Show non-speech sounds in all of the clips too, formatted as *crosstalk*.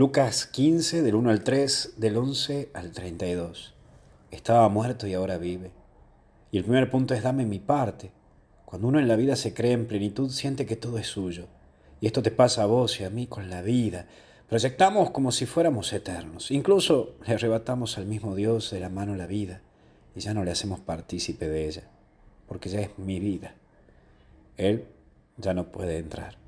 Lucas 15, del 1 al 3, del 11 al 32. Estaba muerto y ahora vive. Y el primer punto es dame mi parte. Cuando uno en la vida se cree en plenitud, siente que todo es suyo. Y esto te pasa a vos y a mí con la vida. Proyectamos como si fuéramos eternos. Incluso le arrebatamos al mismo Dios de la mano la vida y ya no le hacemos partícipe de ella, porque ya es mi vida. Él ya no puede entrar.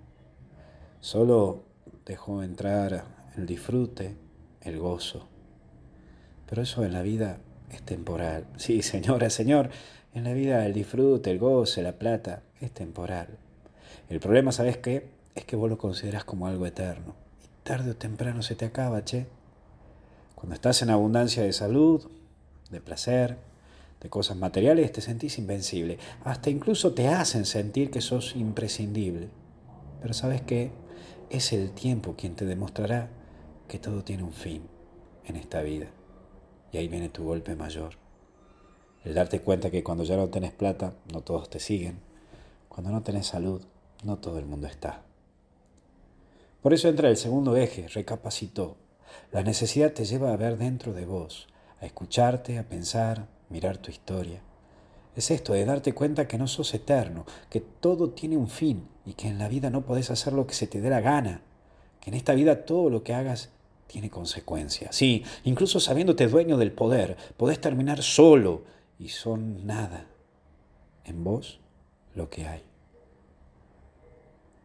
Solo dejó entrar el disfrute, el gozo. Pero eso en la vida es temporal. *laughs* Sí, señora, señor, en la vida el disfrute, el goce, la plata, es temporal. El problema, ¿sabes qué? Es que vos lo consideras como algo eterno. Y tarde o temprano se te acaba, che. Cuando estás en abundancia de salud, de placer, de cosas materiales, te sentís invencible. Hasta incluso te hacen sentir que sos imprescindible. Pero sabes qué? Es el tiempo quien te demostrará que todo tiene un fin en esta vida. Y ahí viene tu golpe mayor. El darte cuenta que cuando ya no tenés plata, no todos te siguen. Cuando no tenés salud, no todo el mundo está. Por eso entra el segundo eje, recapacitó. La necesidad te lleva a ver dentro de vos, a escucharte, a pensar, mirar tu historia. Es esto de darte cuenta que no sos eterno, que todo tiene un fin y que en la vida no podés hacer lo que se te dé la gana, que en esta vida todo lo que hagas tiene consecuencias. Sí, incluso sabiéndote dueño del poder, podés terminar solo y son nada. En vos lo que hay.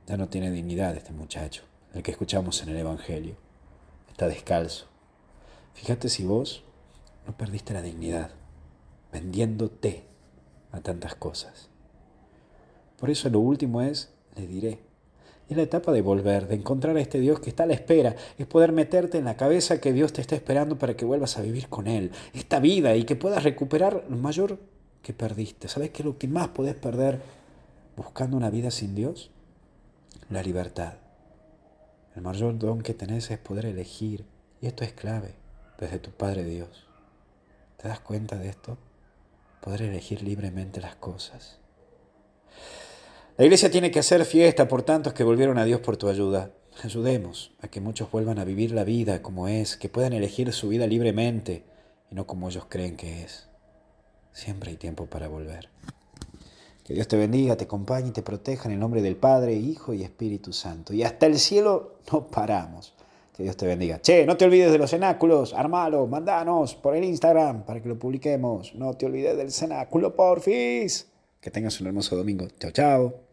Ya no tiene dignidad este muchacho, el que escuchamos en el Evangelio. Está descalzo. Fíjate si vos no perdiste la dignidad vendiéndote a tantas cosas. Por eso lo último es, le diré, es la etapa de volver, de encontrar a este Dios que está a la espera, es poder meterte en la cabeza que Dios te está esperando para que vuelvas a vivir con Él, esta vida y que puedas recuperar lo mayor que perdiste. ¿Sabes qué es lo que más podés perder buscando una vida sin Dios? La libertad. El mayor don que tenés es poder elegir, y esto es clave, desde tu Padre Dios. ¿Te das cuenta de esto? Poder elegir libremente las cosas. La iglesia tiene que hacer fiesta por tantos que volvieron a Dios por tu ayuda. Ayudemos a que muchos vuelvan a vivir la vida como es, que puedan elegir su vida libremente y no como ellos creen que es. Siempre hay tiempo para volver. Que Dios te bendiga, te acompañe y te proteja en el nombre del Padre, Hijo y Espíritu Santo. Y hasta el cielo no paramos. Que Dios te bendiga. Che, no te olvides de los cenáculos. Armalo, mandanos por el Instagram para que lo publiquemos. No te olvides del cenáculo, porfis. Que tengas un hermoso domingo. Chao, chao.